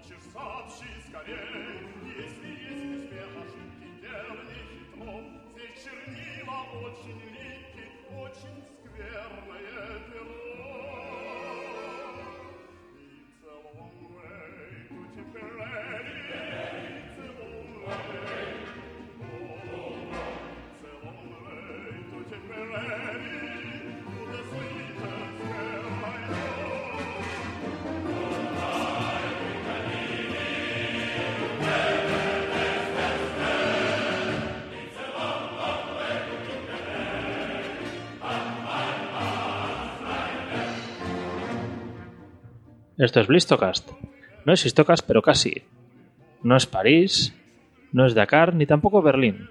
Хочешь, сообщи скорей, если есть успех ошибки, дело не хитро. Здесь чернила очень липки, очень скверное перо. Esto es Blistocast. No es Histocast, pero casi. No es París, no es Dakar, ni tampoco Berlín.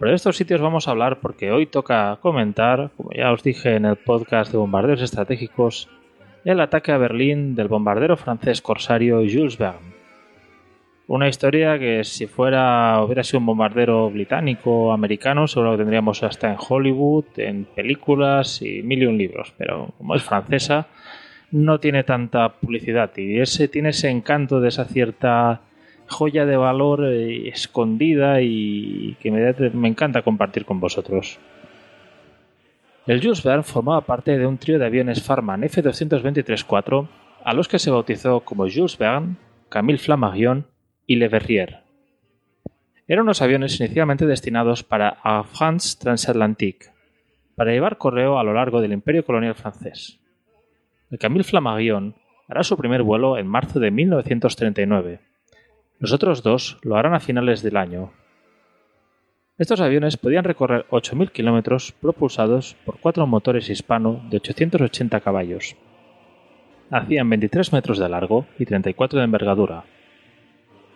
Pero de estos sitios vamos a hablar porque hoy toca comentar, como ya os dije en el podcast de bombarderos estratégicos, el ataque a Berlín del bombardero francés corsario Jules Verne. Una historia que si fuera hubiera sido un bombardero británico o americano, seguro que tendríamos hasta en Hollywood, en películas y mil y un libros. Pero como es francesa, no tiene tanta publicidad y ese tiene ese encanto de esa cierta joya de valor eh, escondida y que me, me encanta compartir con vosotros. El Jules Verne formaba parte de un trío de aviones Farman F-223-4 a los que se bautizó como Jules Verne, Camille Flammarion y Le Verrier. Eran unos aviones inicialmente destinados para Air France Transatlantique, para llevar correo a lo largo del imperio colonial francés. Camille Flammarion hará su primer vuelo en marzo de 1939. Los otros dos lo harán a finales del año. Estos aviones podían recorrer 8.000 kilómetros propulsados por cuatro motores hispano de 880 caballos. Hacían 23 metros de largo y 34 de envergadura.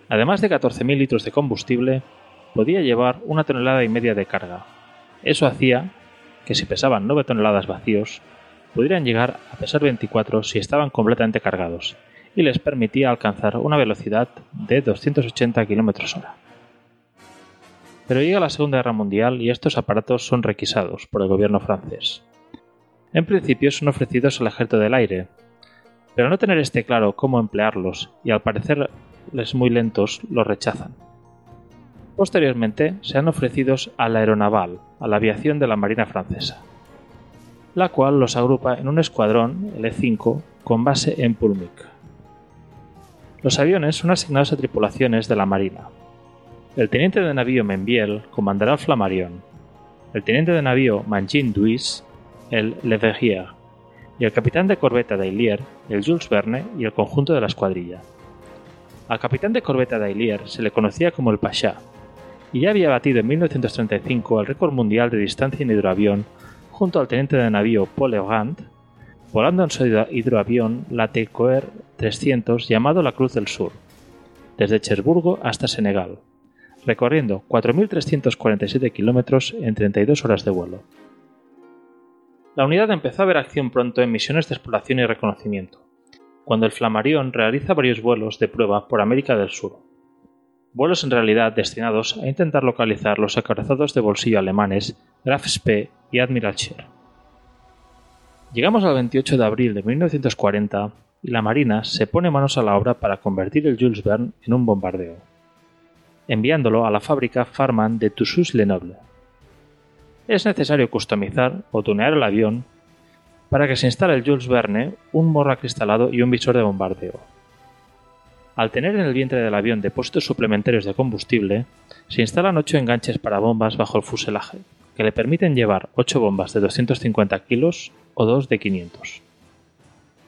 Además de 14.000 litros de combustible, podía llevar una tonelada y media de carga. Eso hacía que si pesaban 9 toneladas vacíos, pudieran llegar a pesar 24 si estaban completamente cargados, y les permitía alcanzar una velocidad de 280 km hora. Pero llega la Segunda Guerra Mundial y estos aparatos son requisados por el gobierno francés. En principio son ofrecidos al ejército del aire, pero no tener este claro cómo emplearlos y al parecerles muy lentos, los rechazan. Posteriormente sean ofrecidos a la aeronaval, a la aviación de la Marina francesa la cual los agrupa en un escuadrón, el E5, con base en Pulmic. Los aviones son asignados a tripulaciones de la Marina. El teniente de navío Membiel comandará el Flammarion, el teniente de navío Mangin Duis el Le Verrier, y el capitán de corbeta Dailier el Jules Verne y el conjunto de la escuadrilla. Al capitán de corbeta Dailier se le conocía como el Pasha, y ya había batido en 1935 el récord mundial de distancia en hidroavión junto al teniente de navío Paul Brandt, volando en su hidroavión la Tecoer 300 llamado la Cruz del Sur, desde Cherburgo hasta Senegal, recorriendo 4.347 kilómetros en 32 horas de vuelo. La unidad empezó a ver acción pronto en misiones de exploración y reconocimiento, cuando el Flammarion realiza varios vuelos de prueba por América del Sur. Vuelos en realidad destinados a intentar localizar los acorazados de bolsillo alemanes Graf Spee y Admiral Scheer. Llegamos al 28 de abril de 1940 y la Marina se pone manos a la obra para convertir el Jules Verne en un bombardeo, enviándolo a la fábrica Farman de Toussus-Lenoble. Es necesario customizar o tunear el avión para que se instale el Jules Verne, un morro acristalado y un visor de bombardeo. Al tener en el vientre del avión depósitos suplementarios de combustible, se instalan ocho enganches para bombas bajo el fuselaje, que le permiten llevar 8 bombas de 250 kilos o 2 de 500.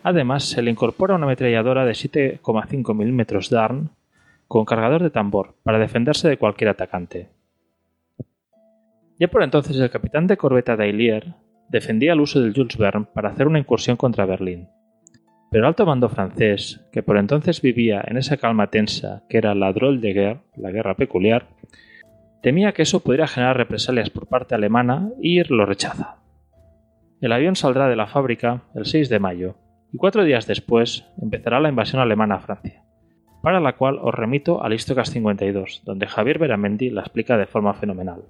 Además, se le incorpora una ametralladora de 7,5 mm DARN con cargador de tambor para defenderse de cualquier atacante. Ya por entonces el capitán de corbeta Dailier defendía el uso del Jules Verne para hacer una incursión contra Berlín. Pero el alto mando francés, que por entonces vivía en esa calma tensa que era la drôle de guerre, la guerra peculiar, Temía que eso pudiera generar represalias por parte alemana y lo rechaza. El avión saldrá de la fábrica el 6 de mayo y cuatro días después empezará la invasión alemana a Francia, para la cual os remito al Histocast 52, donde Javier Beramendi la explica de forma fenomenal.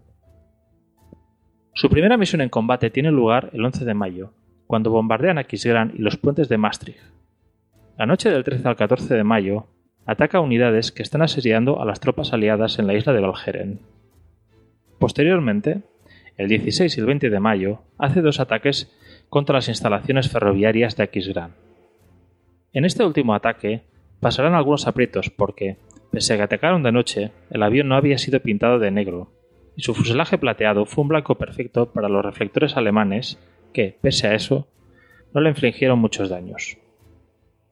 Su primera misión en combate tiene lugar el 11 de mayo, cuando bombardean Aquisgrán y los puentes de Maastricht. La noche del 13 al 14 de mayo, ataca unidades que están asediando a las tropas aliadas en la isla de Valgeren. Posteriormente, el 16 y el 20 de mayo, hace dos ataques contra las instalaciones ferroviarias de Aquisgrán. En este último ataque pasarán algunos aprietos porque, pese a que atacaron de noche, el avión no había sido pintado de negro, y su fuselaje plateado fue un blanco perfecto para los reflectores alemanes que, pese a eso, no le infligieron muchos daños.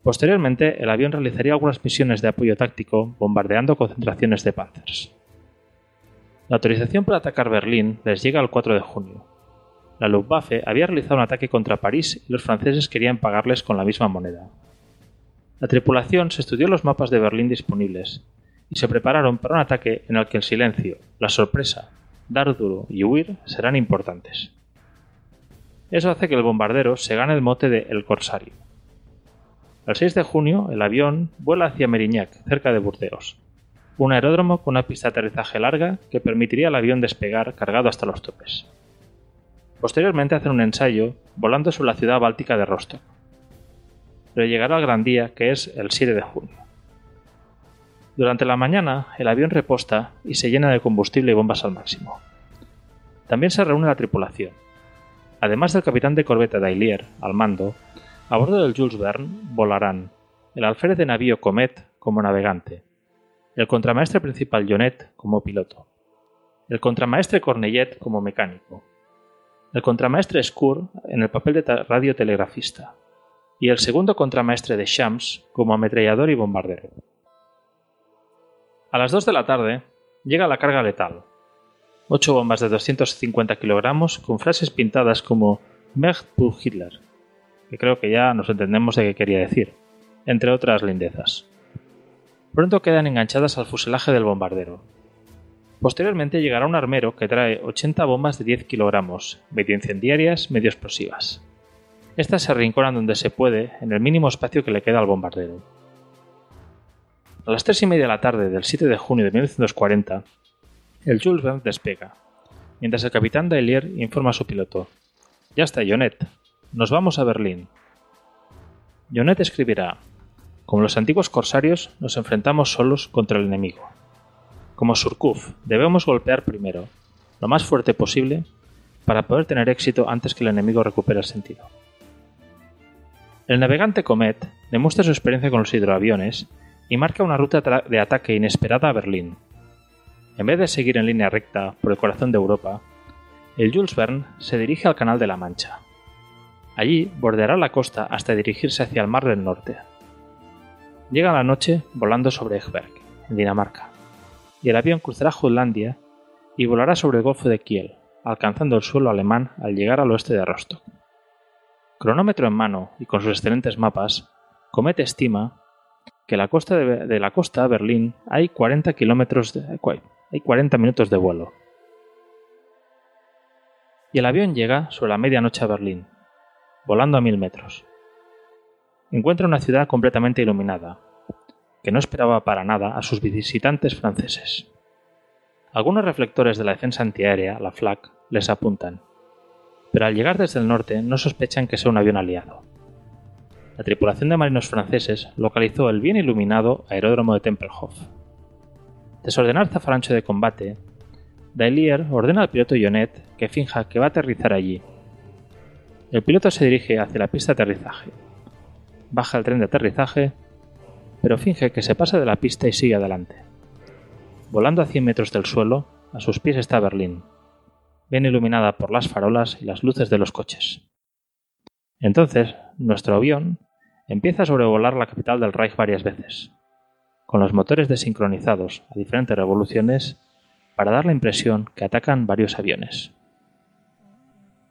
Posteriormente, el avión realizaría algunas misiones de apoyo táctico bombardeando concentraciones de Panzers. La autorización para atacar Berlín les llega el 4 de junio. La Luftwaffe había realizado un ataque contra París y los franceses querían pagarles con la misma moneda. La tripulación se estudió los mapas de Berlín disponibles y se prepararon para un ataque en el que el silencio, la sorpresa, dar duro y huir serán importantes. Eso hace que el bombardero se gane el mote de El Corsario. El 6 de junio, el avión vuela hacia Merignac, cerca de Burdeos, un aeródromo con una pista de aterrizaje larga que permitiría al avión despegar cargado hasta los topes. Posteriormente hacen un ensayo volando sobre la ciudad báltica de Rostock. Pero llegará el gran día, que es el 7 de junio. Durante la mañana, el avión reposta y se llena de combustible y bombas al máximo. También se reúne la tripulación. Además del capitán de corbeta Dailier al mando, a bordo del Jules Verne volarán el alférez de navío Comet como navegante, el contramaestre principal Jonet como piloto, el contramaestre Cornellet como mecánico, el contramaestre Skur en el papel de radiotelegrafista y el segundo contramaestre de Shams como ametrallador y bombardero. A las 2 de la tarde llega la carga letal. Ocho bombas de 250 kilogramos con frases pintadas como Merd pour Hitler, que creo que ya nos entendemos de qué quería decir, entre otras lindezas. Pronto quedan enganchadas al fuselaje del bombardero. Posteriormente llegará un armero que trae 80 bombas de 10 kilogramos, medio incendiarias, medio explosivas. Estas se arrinconan donde se puede, en el mínimo espacio que le queda al bombardero. A las 3 y media de la tarde del 7 de junio de 1940, el Jules Verne despega, mientras el capitán Dailier informa a su piloto: Ya está, Jonet, nos vamos a Berlín. Jonet escribirá: Como los antiguos corsarios, nos enfrentamos solos contra el enemigo. Como Surkuf, debemos golpear primero, lo más fuerte posible, para poder tener éxito antes que el enemigo recupere el sentido. El navegante Comet demuestra su experiencia con los hidroaviones y marca una ruta de ataque inesperada a Berlín. En vez de seguir en línea recta por el corazón de Europa, el Jules Verne se dirige al Canal de la Mancha. Allí bordeará la costa hasta dirigirse hacia el Mar del Norte. Llega la noche volando sobre Egberg, en Dinamarca, y el avión cruzará Jutlandia y volará sobre el Golfo de Kiel, alcanzando el suelo alemán al llegar al oeste de Rostock. Cronómetro en mano y con sus excelentes mapas, Comet estima que la costa de, la costa a Berlín hay 40 kilómetros hay 40 minutos de vuelo. Y el avión llega sobre la medianoche a Berlín, volando a mil metros. Encuentra una ciudad completamente iluminada, que no esperaba para nada a sus visitantes franceses. Algunos reflectores de la defensa antiaérea, la FLAC, les apuntan, pero al llegar desde el norte no sospechan que sea un avión aliado. La tripulación de marinos franceses localizó el bien iluminado aeródromo de Tempelhof. Desordenar zafarancho de combate, Dailier ordena al piloto Jonet que finja que va a aterrizar allí el piloto se dirige hacia la pista de aterrizaje. Baja el tren de aterrizaje, pero finge que se pasa de la pista y sigue adelante. Volando a 100 metros del suelo, a sus pies está Berlín, bien iluminada por las farolas y las luces de los coches. Entonces, nuestro avión empieza a sobrevolar la capital del Reich varias veces, con los motores desincronizados a diferentes revoluciones para dar la impresión que atacan varios aviones.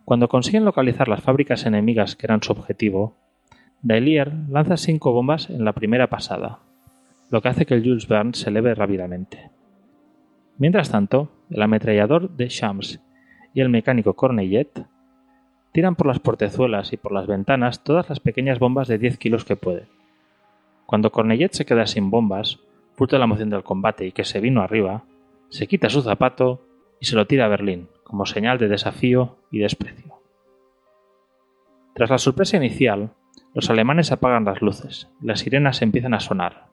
Cuando consiguen localizar las fábricas enemigas que eran su objetivo, Dailier lanza cinco bombas en la primera pasada, lo que hace que el Jules Verne se eleve rápidamente. Mientras tanto, el ametrallador de Shams y el mecánico Cornellet tiran por las portezuelas y por las ventanas todas las pequeñas bombas de 10 kilos que pueden. Cuando Cornellet se queda sin bombas, fruto de la emoción del combate y que se vino arriba, se quita su zapato y se lo tira a Berlín, como señal de desafío y desprecio. Tras la sorpresa inicial, los alemanes apagan las luces, las sirenas empiezan a sonar.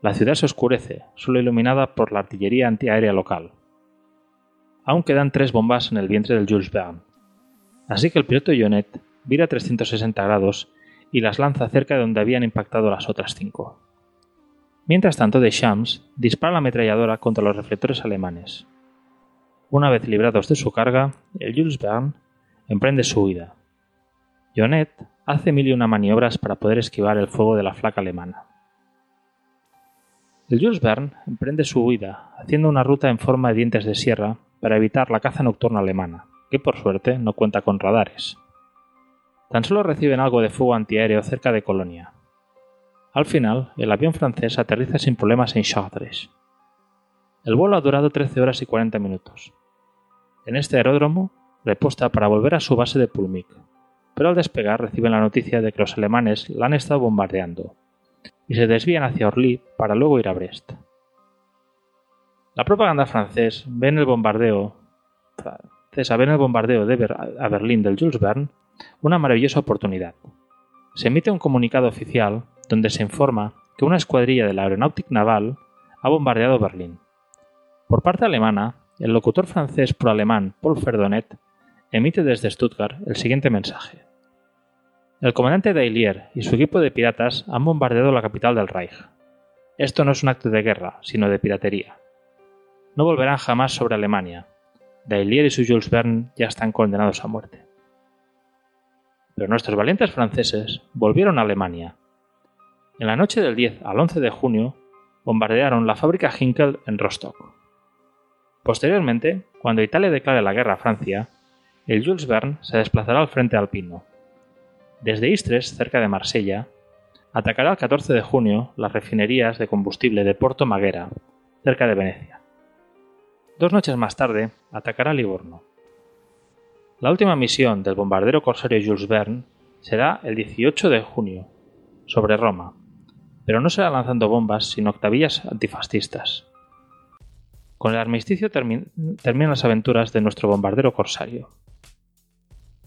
La ciudad se oscurece, solo iluminada por la artillería antiaérea local. Aún quedan tres bombas en el vientre del Jules Verne, así que el piloto Jonet vira 360 grados y las lanza cerca de donde habían impactado las otras cinco. Mientras tanto, Deschamps dispara la ametralladora contra los reflectores alemanes. Una vez librados de su carga, el Jules Verne emprende su huida. Jonet hace mil y una maniobras para poder esquivar el fuego de la flaca alemana. El Jules Verne emprende su huida, haciendo una ruta en forma de dientes de sierra para evitar la caza nocturna alemana, que por suerte no cuenta con radares. Tan solo reciben algo de fuego antiaéreo cerca de Colonia. Al final, el avión francés aterriza sin problemas en Chartres. El vuelo ha durado 13 horas y 40 minutos. En este aeródromo, reposta para volver a su base de Pulmic, pero al despegar reciben la noticia de que los alemanes la han estado bombardeando y se desvían hacia Orly para luego ir a Brest. La propaganda francés ve en el bombardeo francesa ve en el bombardeo de a Berlín del Jules Verne una maravillosa oportunidad. Se emite un comunicado oficial donde se informa que una escuadrilla de la Aeronáutica Naval ha bombardeado Berlín. Por parte alemana, el locutor francés pro-alemán Paul Ferdonet emite desde Stuttgart el siguiente mensaje. El comandante Dailier y su equipo de piratas han bombardeado la capital del Reich. Esto no es un acto de guerra, sino de piratería. No volverán jamás sobre Alemania. Dailier y su Jules Verne ya están condenados a muerte. Pero nuestros valientes franceses volvieron a Alemania. En la noche del 10 al 11 de junio bombardearon la fábrica Hinkel en Rostock. Posteriormente, cuando Italia declare la guerra a Francia, el Jules Verne se desplazará al frente alpino. Desde Istres, cerca de Marsella, atacará el 14 de junio las refinerías de combustible de Porto Maguera, cerca de Venecia. Dos noches más tarde, atacará Livorno. La última misión del bombardero corsario Jules Verne será el 18 de junio, sobre Roma, pero no será lanzando bombas, sino octavillas antifascistas. Con el armisticio terminan las aventuras de nuestro bombardero corsario.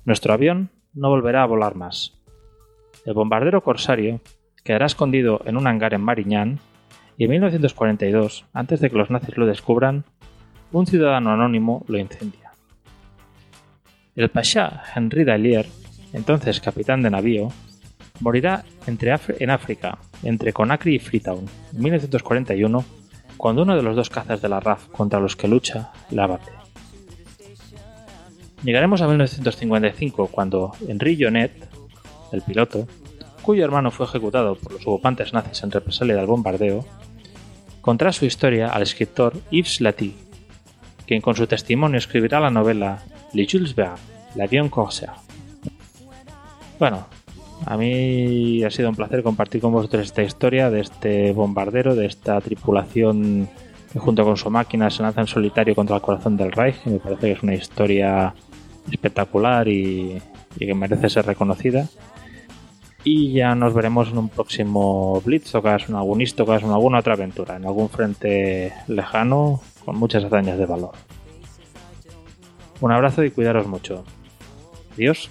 Nuestro avión no volverá a volar más. El bombardero corsario quedará escondido en un hangar en Marignán y en 1942, antes de que los nazis lo descubran, un ciudadano anónimo lo incendia. El pasha Henry Dallier, entonces capitán de navío, morirá en África, entre Conakry y Freetown, en 1941, cuando uno de los dos cazas de la RAF contra los que lucha la abate. Llegaremos a 1955 cuando Henri Jonet, el piloto, cuyo hermano fue ejecutado por los ocupantes nazis en represalia del bombardeo, contará su historia al escritor Yves Laty, quien con su testimonio escribirá la novela Le Jules Verne, l'avion corsaire. Bueno, a mí ha sido un placer compartir con vosotros esta historia de este bombardero, de esta tripulación que junto con su máquina se lanza en solitario contra el corazón del Reich, me parece que es una historia espectacular y, que merece ser reconocida. Y ya nos veremos en un próximo Blitz o en algún en alguna otra aventura, en algún frente lejano con muchas hazañas de valor. Un abrazo y cuidaros mucho. Adiós.